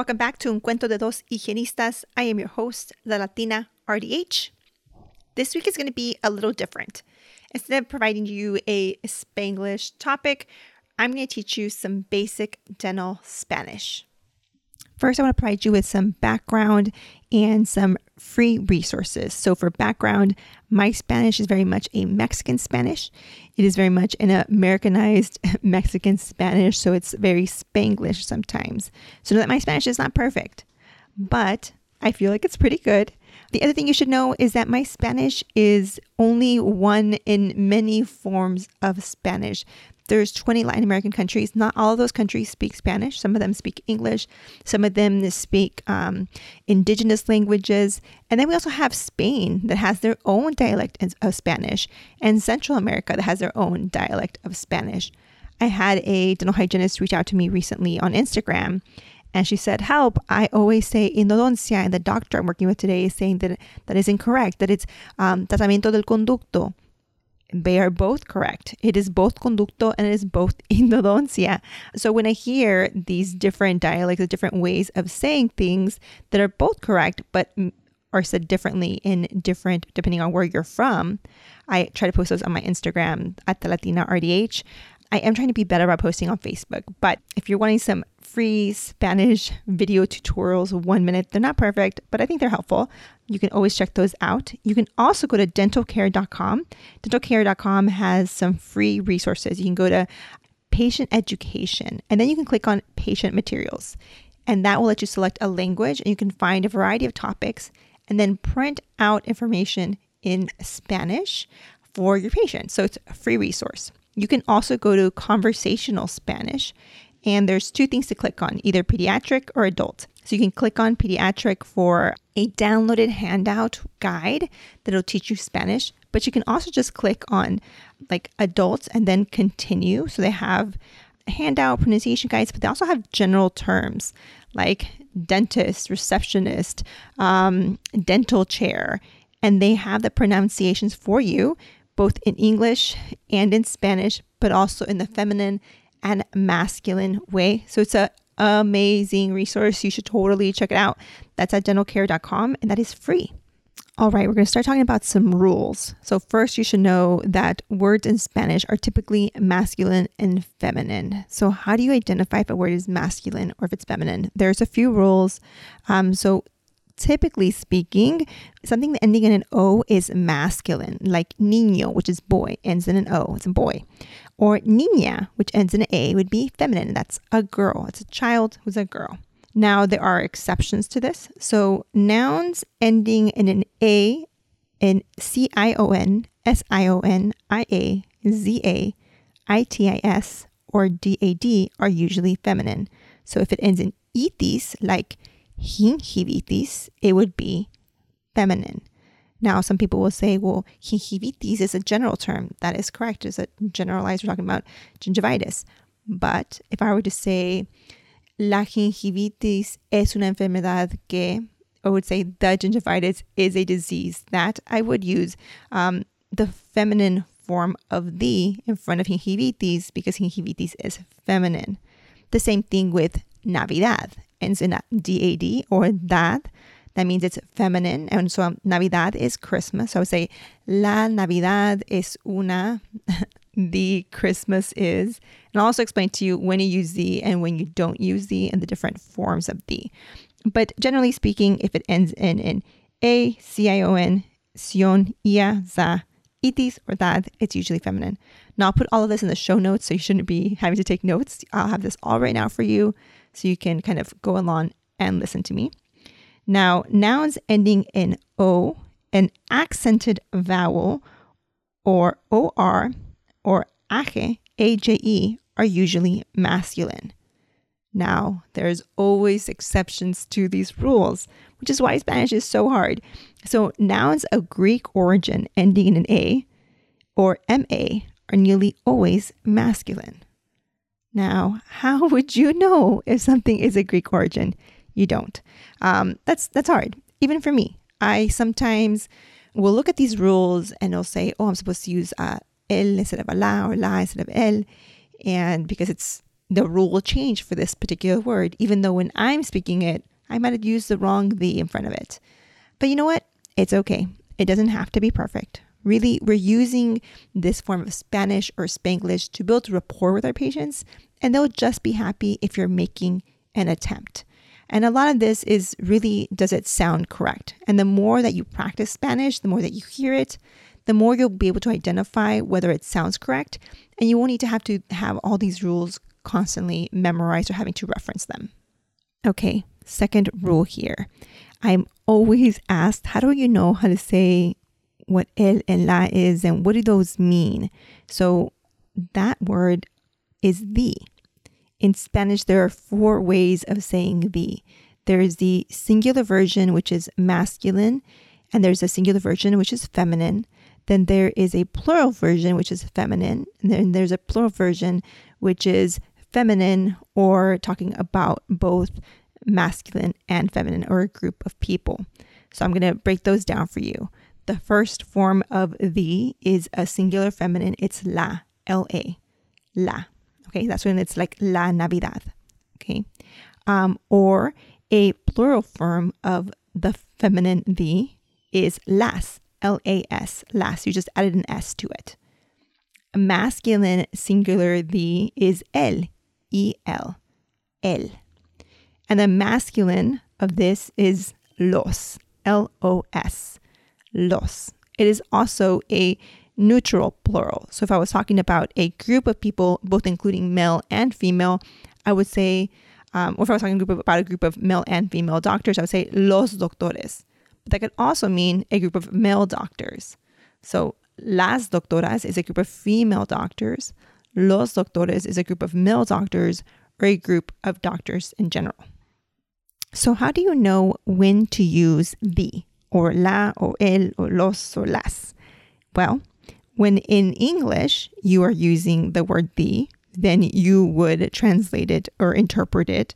Welcome back to Un Cuento de Dos Higienistas. I am your host, La Latina RDH. This week is going to be a little different. Instead of providing you a Spanglish topic, I'm going to teach you some basic dental Spanish. First, I want to provide you with some background and some free resources. So, for background, my Spanish is very much a Mexican Spanish. It is very much an Americanized Mexican Spanish, so it's very Spanglish sometimes. So, know that my Spanish is not perfect, but I feel like it's pretty good. The other thing you should know is that my Spanish is only one in many forms of Spanish. There's 20 Latin American countries. Not all of those countries speak Spanish. Some of them speak English. Some of them speak um, indigenous languages. And then we also have Spain that has their own dialect of Spanish, and Central America that has their own dialect of Spanish. I had a dental hygienist reach out to me recently on Instagram. And she said, Help, I always say endodoncia, and the doctor I'm working with today is saying that that is incorrect, that it's um, tratamiento del conducto. They are both correct. It is both conducto and it is both endodoncia. So when I hear these different dialects, the different ways of saying things that are both correct, but are said differently in different, depending on where you're from, I try to post those on my Instagram at the Latina RDH. I am trying to be better about posting on Facebook, but if you're wanting some free Spanish video tutorials, one minute, they're not perfect, but I think they're helpful. You can always check those out. You can also go to dentalcare.com. Dentalcare.com has some free resources. You can go to patient education and then you can click on patient materials. And that will let you select a language and you can find a variety of topics and then print out information in Spanish for your patient. So it's a free resource. You can also go to conversational Spanish, and there's two things to click on either pediatric or adult. So you can click on pediatric for a downloaded handout guide that'll teach you Spanish, but you can also just click on like adults and then continue. So they have handout pronunciation guides, but they also have general terms like dentist, receptionist, um, dental chair, and they have the pronunciations for you both in English and in Spanish, but also in the feminine and masculine way. So it's an amazing resource. You should totally check it out. That's at dentalcare.com and that is free. All right, we're going to start talking about some rules. So, first, you should know that words in Spanish are typically masculine and feminine. So, how do you identify if a word is masculine or if it's feminine? There's a few rules. Um, so, typically speaking, something ending in an O is masculine, like niño, which is boy, ends in an O, it's a boy. Or niña, which ends in an A, would be feminine. That's a girl. It's a child who's a girl. Now, there are exceptions to this. So, nouns ending in an A, in C I O N, S I O N, I A, Z A, I T I S, or D A D are usually feminine. So, if it ends in itis, like gingivitis, it would be feminine. Now, some people will say, well, gingivitis is a general term. That is correct. It's a generalized, we're talking about gingivitis. But if I were to say, la gingivitis es una enfermedad que, I would say the gingivitis is a disease that I would use um, the feminine form of the in front of gingivitis because gingivitis is feminine. The same thing with Navidad ends in dad or dad. That means it's feminine. And so um, Navidad is Christmas. So I would say La Navidad es una. the Christmas is. And I'll also explain to you when you use the and when you don't use the and the different forms of the. But generally speaking, if it ends in in a, C-I-O-N, sion, ia, za, itis, or dad, it's usually feminine. Now I'll put all of this in the show notes, so you shouldn't be having to take notes. I'll have this all right now for you so you can kind of go along and listen to me. Now, nouns ending in O, an accented vowel, or OR, or aje, AJE, are usually masculine. Now, there's always exceptions to these rules, which is why Spanish is so hard. So, nouns of Greek origin ending in an A or MA are nearly always masculine. Now, how would you know if something is a Greek origin? You don't. Um, that's that's hard, even for me. I sometimes will look at these rules and it'll say, "Oh, I'm supposed to use uh, el instead of a la or la instead of el," and because it's the rule will change for this particular word, even though when I'm speaking it, I might have used the wrong the in front of it. But you know what? It's okay. It doesn't have to be perfect. Really, we're using this form of Spanish or Spanglish to build rapport with our patients, and they'll just be happy if you're making an attempt. And a lot of this is really does it sound correct? And the more that you practice Spanish, the more that you hear it, the more you'll be able to identify whether it sounds correct. And you won't need to have to have all these rules constantly memorized or having to reference them. Okay, second rule here. I'm always asked, how do you know how to say what el and la is and what do those mean? So that word is the. In Spanish, there are four ways of saying the. There is the singular version, which is masculine, and there's a singular version, which is feminine. Then there is a plural version, which is feminine. And then there's a plural version, which is feminine or talking about both masculine and feminine or a group of people. So I'm going to break those down for you. The first form of the is a singular feminine. It's la, L A, la. Okay, that's when it's like la Navidad. Okay, um, or a plural form of the feminine the is las, L A S, las. You just added an S to it. A masculine singular the is el, E L, el. And the masculine of this is los, L O S, los. It is also a neutral plural. So if I was talking about a group of people, both including male and female, I would say, um, or if I was talking about a group of male and female doctors, I would say los doctores. But that could also mean a group of male doctors. So las doctoras is a group of female doctors. Los doctores is a group of male doctors or a group of doctors in general. So, how do you know when to use the or la or el or los or las? Well, when in English you are using the word the, then you would translate it or interpret it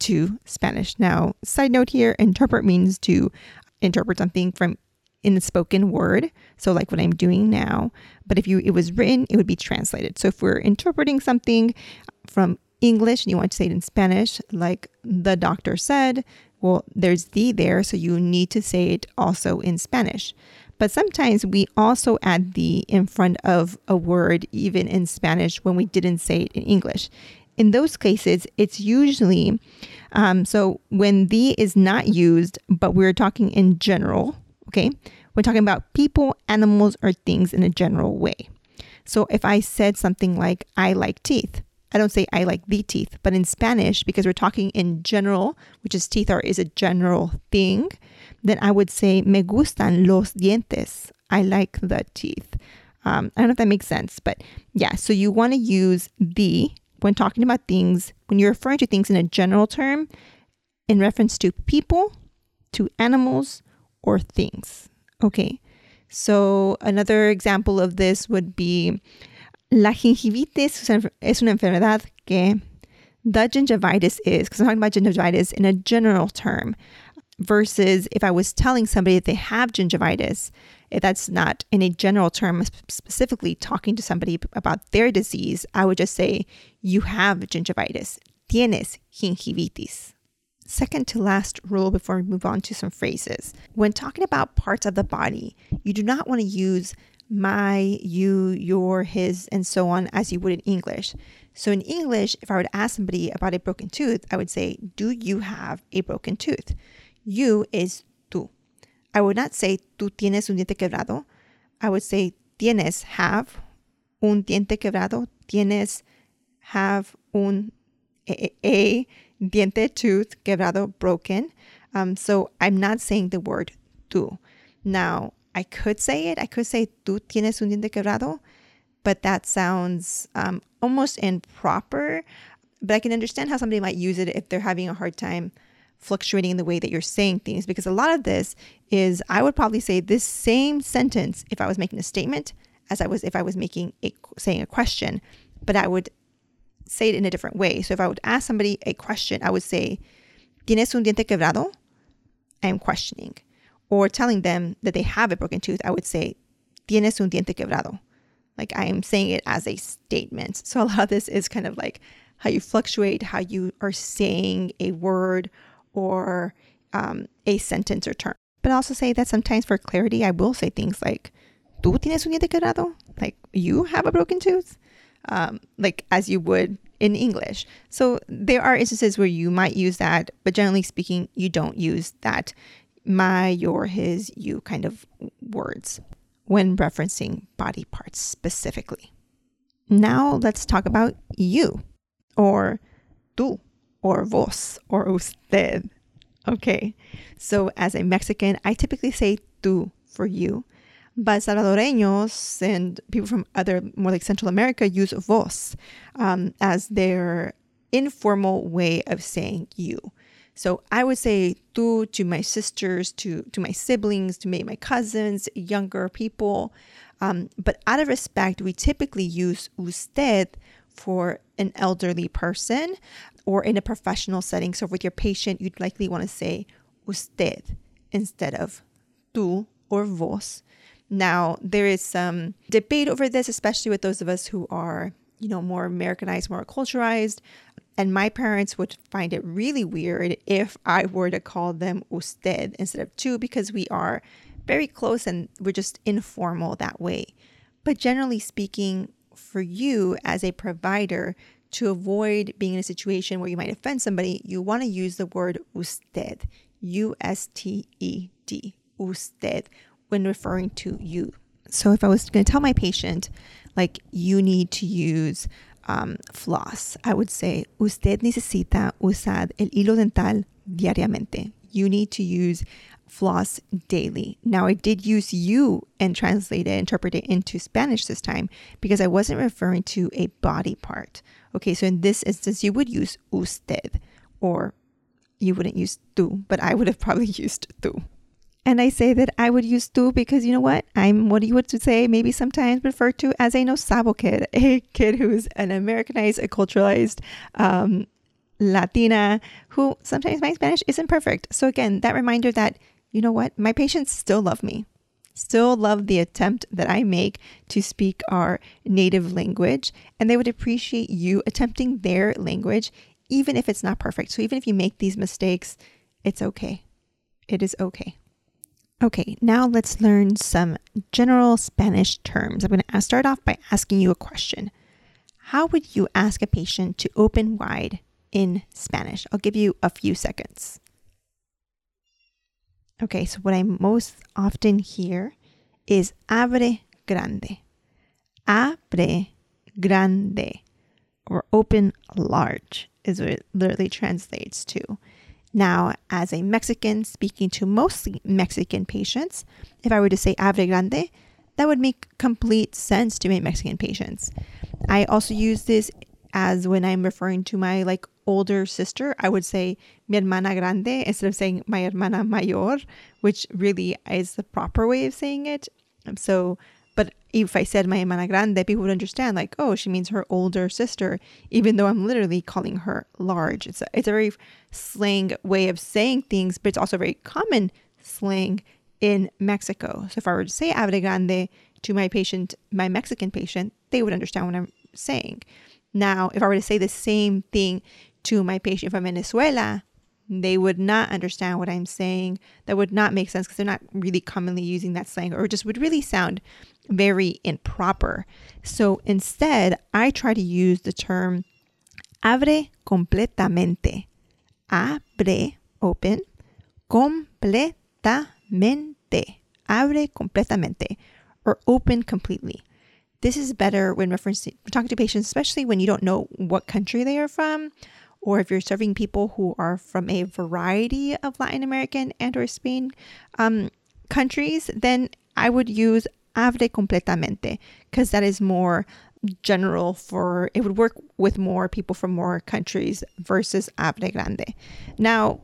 to Spanish. Now, side note here interpret means to interpret something from in the spoken word. So like what I'm doing now. But if you it was written, it would be translated. So if we're interpreting something from English and you want to say it in Spanish, like the doctor said, well, there's the there, so you need to say it also in Spanish. But sometimes we also add the in front of a word, even in Spanish, when we didn't say it in English. In those cases, it's usually um, so when the is not used, but we're talking in general, Okay. We're talking about people, animals, or things in a general way. So if I said something like, I like teeth, I don't say I like the teeth, but in Spanish, because we're talking in general, which is teeth are is a general thing, then I would say me gustan los dientes. I like the teeth. Um, I don't know if that makes sense, but yeah. So you want to use the when talking about things when you're referring to things in a general term, in reference to people, to animals, or things. Okay, so another example of this would be la gingivitis es una enfermedad que the gingivitis is, because I'm talking about gingivitis in a general term, versus if I was telling somebody that they have gingivitis, that's not in a general term, specifically talking to somebody about their disease, I would just say, You have gingivitis. Tienes gingivitis. Second to last rule before we move on to some phrases. When talking about parts of the body, you do not want to use my, you, your, his, and so on as you would in English. So in English, if I would ask somebody about a broken tooth, I would say, Do you have a broken tooth? You is tú. I would not say, Tú tienes un diente quebrado. I would say, Tienes have un diente quebrado. Tienes have un a, a diente, tooth, quebrado, broken. Um, so I'm not saying the word tú. Now, I could say it. I could say tú tienes un diente quebrado, but that sounds um, almost improper but I can understand how somebody might use it if they're having a hard time fluctuating in the way that you're saying things because a lot of this is I would probably say this same sentence if I was making a statement as I was if I was making a saying a question, but I would say it in a different way. So if I would ask somebody a question, I would say, ¿Tienes un diente quebrado? I am questioning. Or telling them that they have a broken tooth, I would say, ¿Tienes un diente quebrado? Like I am saying it as a statement. So a lot of this is kind of like how you fluctuate, how you are saying a word or um, a sentence or term. But I also say that sometimes for clarity, I will say things like, ¿Tú tienes un diente quebrado? Like, you have a broken tooth? Um, like, as you would in English. So there are instances where you might use that, but generally speaking, you don't use that my, your, his, you kind of words when referencing body parts specifically. Now let's talk about you or tú or vos or usted. Okay, so as a Mexican, I typically say tú for you, but Salvadoreños and people from other more like Central America use vos um, as their informal way of saying you. So I would say tú to my sisters, to to my siblings, to maybe my cousins, younger people. Um, but out of respect, we typically use usted for an elderly person or in a professional setting. So with your patient, you'd likely want to say usted instead of tú or vos. Now, there is some debate over this, especially with those of us who are, you know, more Americanized, more culturalized. And my parents would find it really weird if I were to call them usted instead of tú because we are very close and we're just informal that way. But generally speaking, for you as a provider, to avoid being in a situation where you might offend somebody, you want to use the word usted, U S T E D, usted, when referring to you. So if I was going to tell my patient, like, you need to use um, floss, I would say, usted necesita usar el hilo dental diariamente. You need to use floss daily. Now, I did use you and translate it, interpret it into Spanish this time because I wasn't referring to a body part. Okay, so in this instance, you would use usted or you wouldn't use tú, but I would have probably used tú. And I say that I would use tú because you know what? I'm what you would say maybe sometimes referred to as a no sabo kid, a kid who's an Americanized, a culturalized um, Latina who sometimes my Spanish isn't perfect. So again, that reminder that you know what? My patients still love me still love the attempt that I make to speak our native language, and they would appreciate you attempting their language, even if it's not perfect. So, even if you make these mistakes, it's okay. It is okay. Okay, now let's learn some general Spanish terms. I'm going to start off by asking you a question. How would you ask a patient to open wide in Spanish? I'll give you a few seconds. Okay, so what I most often hear is abre grande. Abre grande or open large is what it literally translates to. Now, as a Mexican speaking to mostly Mexican patients, if I were to say abre grande, that would make complete sense to my Mexican patients. I also use this as when I'm referring to my like older sister, I would say mi hermana grande instead of saying my hermana mayor, which really is the proper way of saying it. So, but if I said my hermana grande, people would understand like, oh, she means her older sister, even though I'm literally calling her large. It's a, it's a very slang way of saying things, but it's also very common slang in Mexico. So if I were to say abre grande to my patient, my Mexican patient, they would understand what I'm saying. Now, if I were to say the same thing to my patient from Venezuela, they would not understand what I'm saying. That would not make sense because they're not really commonly using that slang or just would really sound very improper. So instead, I try to use the term abre completamente. Abre, open, completamente. Abre completamente or open completely. This is better when referencing talking to patients, especially when you don't know what country they are from or if you're serving people who are from a variety of Latin American and or Spain um, countries, then I would use abre completamente because that is more general for it would work with more people from more countries versus abre grande. Now,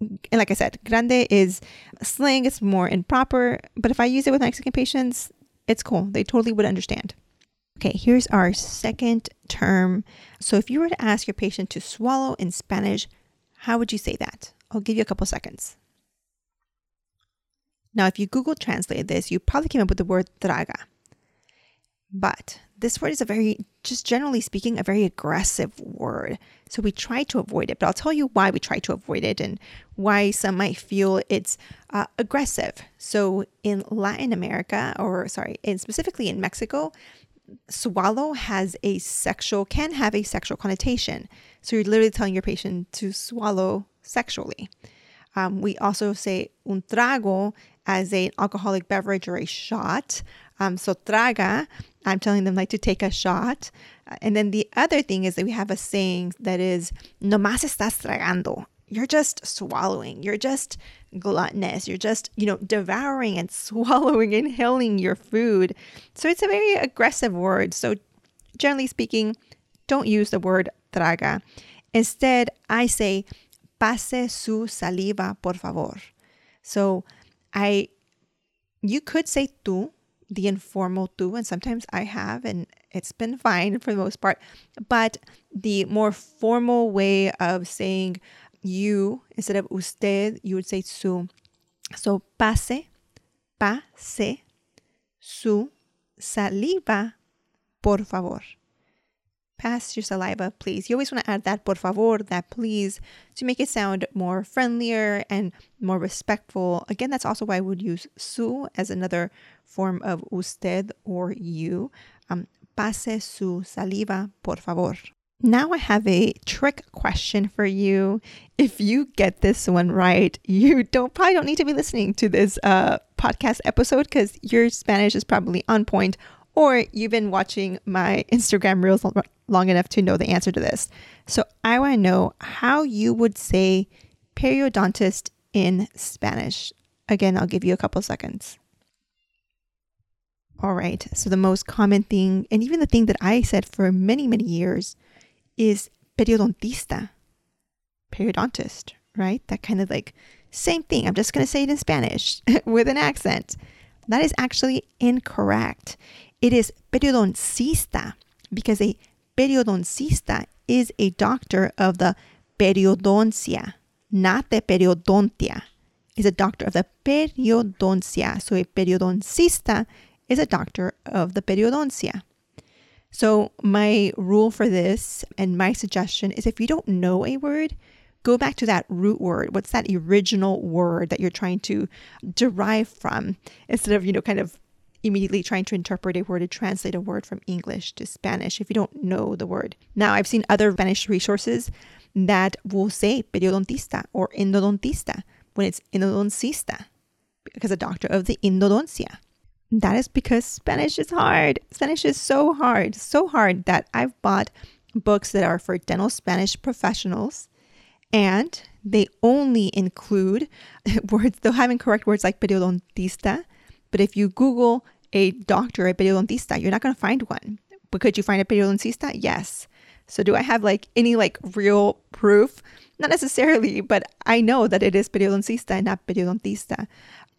and like I said, grande is slang, it's more improper, but if I use it with Mexican patients, it's cool. They totally would understand. Okay, here's our second term. So if you were to ask your patient to swallow in Spanish, how would you say that? I'll give you a couple seconds. Now, if you Google translate this, you probably came up with the word traga. But this word is a very, just generally speaking, a very aggressive word. So we try to avoid it. But I'll tell you why we try to avoid it and why some might feel it's uh, aggressive. So in Latin America, or sorry, in specifically in Mexico, swallow has a sexual, can have a sexual connotation. So you're literally telling your patient to swallow sexually. Um, we also say un trago as an alcoholic beverage or a shot. Um, so traga, I'm telling them like to take a shot. Uh, and then the other thing is that we have a saying that is, no más estás tragando. You're just swallowing. You're just gluttonous. You're just, you know, devouring and swallowing, inhaling your food. So it's a very aggressive word. So generally speaking, don't use the word traga. Instead, I say, pase su saliva, por favor. So I, you could say tú, the informal tú, and sometimes I have, and it's been fine for the most part. But the more formal way of saying you instead of usted, you would say su. So pase, pase, su saliva, por favor. Pass your saliva, please. You always want to add that por favor, that please, to make it sound more friendlier and more respectful. Again, that's also why I would use su as another form of usted or you. Um, pase su saliva, por favor. Now I have a trick question for you. If you get this one right, you don't probably don't need to be listening to this uh, podcast episode because your Spanish is probably on point or you've been watching my Instagram reels long enough to know the answer to this. So I want to know how you would say periodontist in Spanish. Again, I'll give you a couple seconds. All right. So the most common thing, and even the thing that I said for many, many years, is periodontista, periodontist, right? That kind of like same thing. I'm just going to say it in Spanish with an accent. That is actually incorrect. It is periodoncista because a periodoncista is a doctor of the periodoncia, not the periodontia. Is a doctor of the periodoncia. So a periodoncista is a doctor of the periodoncia. So my rule for this and my suggestion is if you don't know a word, go back to that root word. What's that original word that you're trying to derive from instead of, you know, kind of immediately trying to interpret a word to translate a word from English to Spanish if you don't know the word. Now, I've seen other Spanish resources that will say periodontista or endodontista when it's endodoncista because a doctor of the endodoncia. That is because Spanish is hard. Spanish is so hard, so hard that I've bought books that are for dental Spanish professionals and they only include words, they'll have incorrect words like periodontista but if you Google a doctor, a periodontista, you're not going to find one. But could you find a periodoncista? Yes. So do I have like any like real proof? Not necessarily, but I know that it is periodoncista and not periodontista.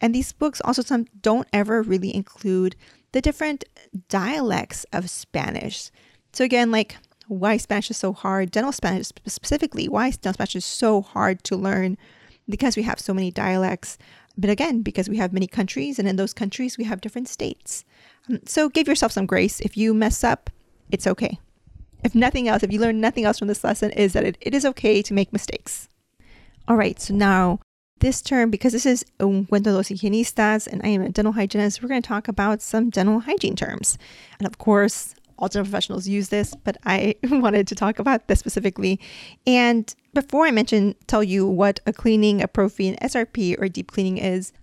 And these books also some don't ever really include the different dialects of Spanish. So again, like why Spanish is so hard, dental Spanish specifically, why dental Spanish is so hard to learn because we have so many dialects. But again, because we have many countries, and in those countries, we have different states. Um, so give yourself some grace. If you mess up, it's okay. If nothing else, if you learn nothing else from this lesson, is that it, it is okay to make mistakes. All right, so now this term, because this is un cuento de dos higienistas and I am a dental hygienist, we're going to talk about some dental hygiene terms. And of course, all dental professionals use this, but I wanted to talk about this specifically. And before I mention, tell you what a cleaning, a prophy, an SRP, or deep cleaning is,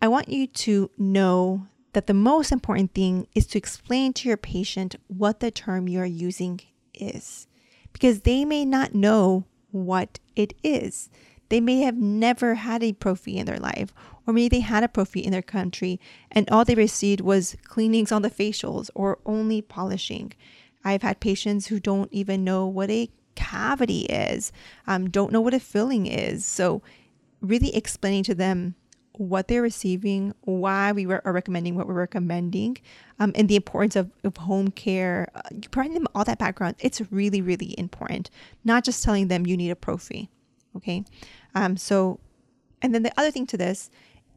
I want you to know that the most important thing is to explain to your patient what the term you're using is, because they may not know what it is. They may have never had a prophy in their life, or maybe they had a prophy in their country and all they received was cleanings on the facials or only polishing. I've had patients who don't even know what a cavity is, um, don't know what a filling is. So, really explaining to them what they're receiving, why we are recommending what we're recommending, um, and the importance of, of home care, uh, providing them all that background. It's really, really important. Not just telling them you need a prophy. Okay. Um, so, and then the other thing to this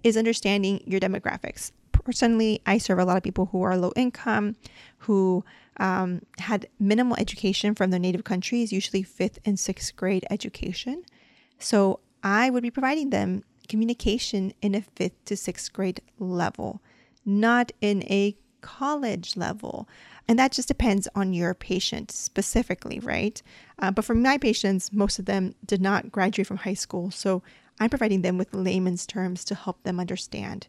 is understanding your demographics. Personally, I serve a lot of people who are low income, who um, had minimal education from their native countries, usually fifth and sixth grade education. So I would be providing them communication in a fifth to sixth grade level, not in a college level. And that just depends on your patient specifically, right? Uh, but for my patients, most of them did not graduate from high school. So I'm providing them with layman's terms to help them understand.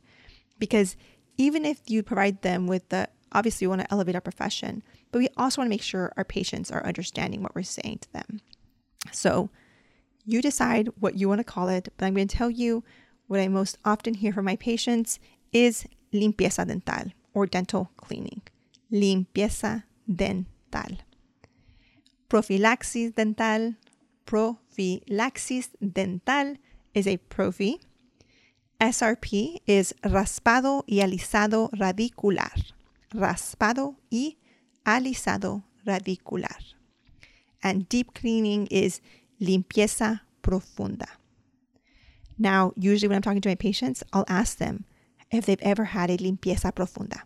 Because even if you provide them with the, obviously, we want to elevate our profession, but we also want to make sure our patients are understanding what we're saying to them. So you decide what you want to call it, but I'm going to tell you what I most often hear from my patients is limpieza dental or dental cleaning. Limpieza dental. Profilaxis dental. Profilaxis dental is a prophy. SRP is raspado y alisado radicular. Raspado y alisado radicular. And deep cleaning is limpieza profunda. Now, usually when I'm talking to my patients, I'll ask them if they've ever had a limpieza profunda.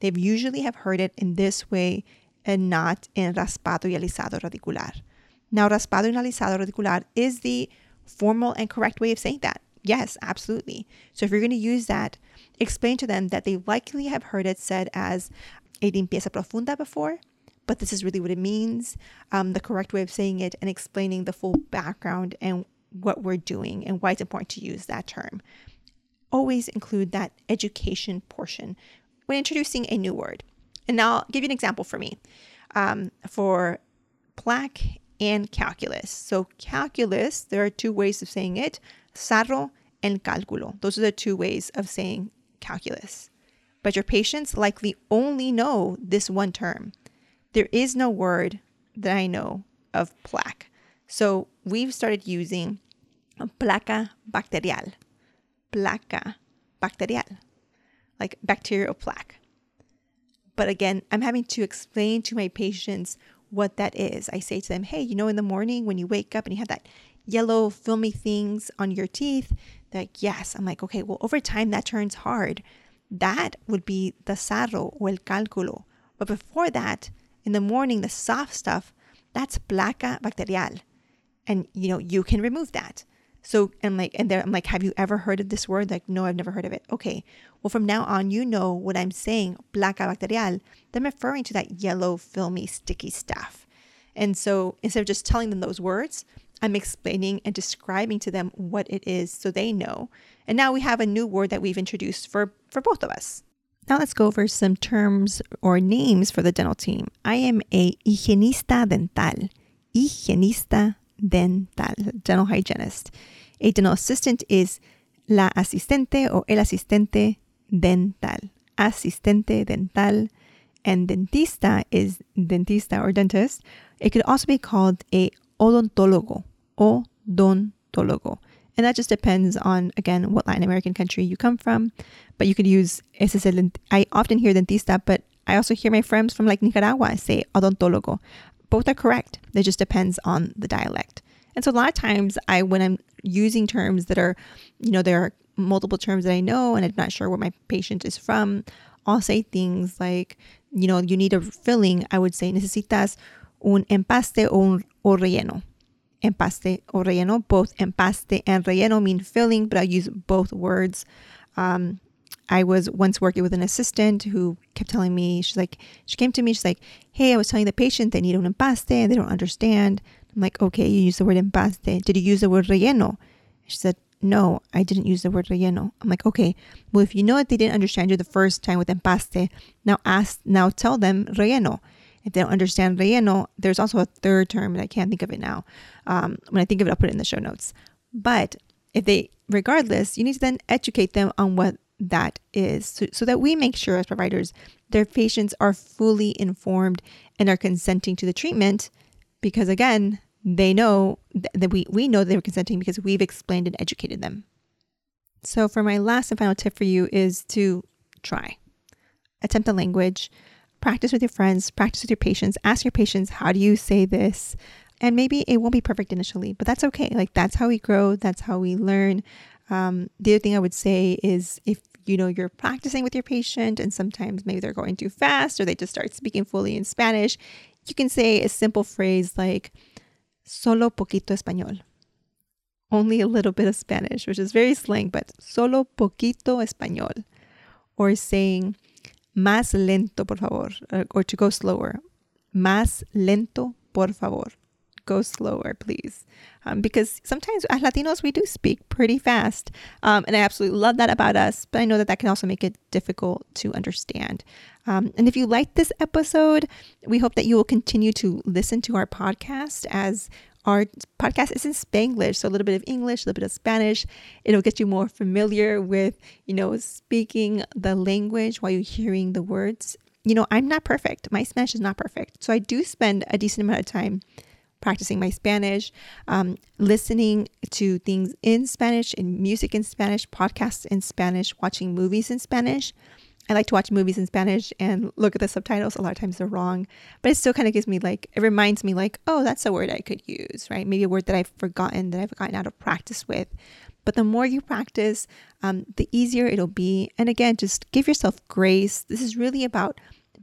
They usually have heard it in this way and not in raspado y alisado radicular. Now, raspado y alisado radicular is the formal and correct way of saying that. Yes, absolutely. So if you're going to use that, explain to them that they likely have heard it said as a limpieza profunda before, but this is really what it means, um, the correct way of saying it, and explaining the full background and what we're doing and why it's important to use that term. Always include that education portion when introducing a new word. And now I'll give you an example for me. Um, for plaque and calculus. So, calculus, there are two ways of saying it sarro and cálculo. Those are the two ways of saying calculus. But your patients likely only know this one term. There is no word that I know of plaque. So, we've started using placa bacterial. Placa bacterial, like bacterial plaque. But again, I'm having to explain to my patients what that is. I say to them, hey, you know, in the morning when you wake up and you have that yellow filmy things on your teeth, they're like, yes. I'm like, okay, well, over time that turns hard. That would be the sarro or el cálculo. But before that, in the morning, the soft stuff, that's placa bacterial. And you know, you can remove that. So and like and I'm like, have you ever heard of this word? Like, no, I've never heard of it. Okay. Well, from now on, you know what I'm saying, placa bacterial. I'm referring to that yellow, filmy, sticky stuff. And so instead of just telling them those words, I'm explaining and describing to them what it is so they know. And now we have a new word that we've introduced for, for both of us. Now let's go over some terms or names for the dental team. I am a higienista dental. Higienista dental, dental hygienist. A dental assistant is la asistente o el asistente dental. Asistente dental. And dentista is dentista or dentist. It could also be called a odontólogo. Or odontólogo. And that just depends on, again, what Latin American country you come from. But you could use, I often hear dentista, but I also hear my friends from like Nicaragua say odontólogo both are correct. It just depends on the dialect. And so a lot of times I when I'm using terms that are, you know, there are multiple terms that I know and I'm not sure where my patient is from, I'll say things like, you know, you need a filling. I would say necesitas un empaste o un o relleno. Empaste o relleno. Both empaste and relleno mean filling, but I use both words. Um, I was once working with an assistant who kept telling me, she's like, she came to me, she's like, hey, I was telling the patient they need un empaste and they don't understand. I'm like, okay, you use the word empaste. Did you use the word relleno? She said, no, I didn't use the word relleno. I'm like, okay, well, if you know that they didn't understand you the first time with empaste, now ask, now tell them relleno. If they don't understand relleno, there's also a third term, and I can't think of it now. Um, when I think of it, I'll put it in the show notes. But if they, regardless, you need to then educate them on what that is. So, so that we make sure as providers their patients are fully informed and are consenting to the treatment because again they know that we, we know they were consenting because we've explained and educated them. So for my last and final tip for you is to try. Attempt the language. Practice with your friends. Practice with your patients. Ask your patients how do you say this? And maybe it won't be perfect initially but that's okay. Like that's how we grow. That's how we learn um, the other thing I would say is if you know you're practicing with your patient and sometimes maybe they're going too fast or they just start speaking fully in Spanish, you can say a simple phrase like solo poquito español. Only a little bit of Spanish, which is very slang, but solo poquito español. Or saying más lento, por favor, or to go slower. Más lento, por favor go slower, please. Um, because sometimes as Latinos, we do speak pretty fast. Um, and I absolutely love that about us, but I know that that can also make it difficult to understand. Um, and if you like this episode, we hope that you will continue to listen to our podcast as our podcast is in Spanglish, so a little bit of English, a little bit of Spanish. It'll get you more familiar with, you know, speaking the language while you're hearing the words. You know, I'm not perfect. My Spanish is not perfect. So I do spend a decent amount of time practicing my Spanish, um, listening to things in Spanish, in music in Spanish, podcasts in Spanish, watching movies in Spanish. I like to watch movies in Spanish and look at the subtitles. A lot of times they're wrong, but it still kind of gives me like, it reminds me, like, oh, that's a word I could use, right? Maybe a word that I've forgotten, that I've gotten out of practice with. But the more you practice, um, the easier it'll be. And again, just give yourself grace. This is really about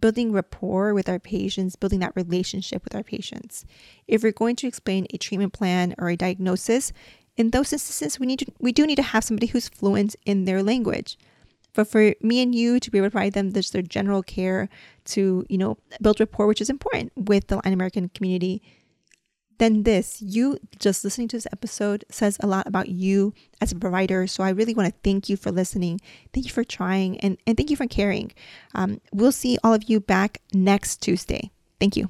building rapport with our patients, building that relationship with our patients. If we're going to explain a treatment plan or a diagnosis, in those instances, we need to, we do need to have somebody who's fluent in their language. But for me and you to be able to provide them just their general care to, you know, build rapport, which is important with the Latin American community, then this, you just listening to this episode says a lot about you as a provider. So I really want to thank you for listening. Thank you for trying and, and thank you for caring. Um, we'll see all of you back next Tuesday. Thank you.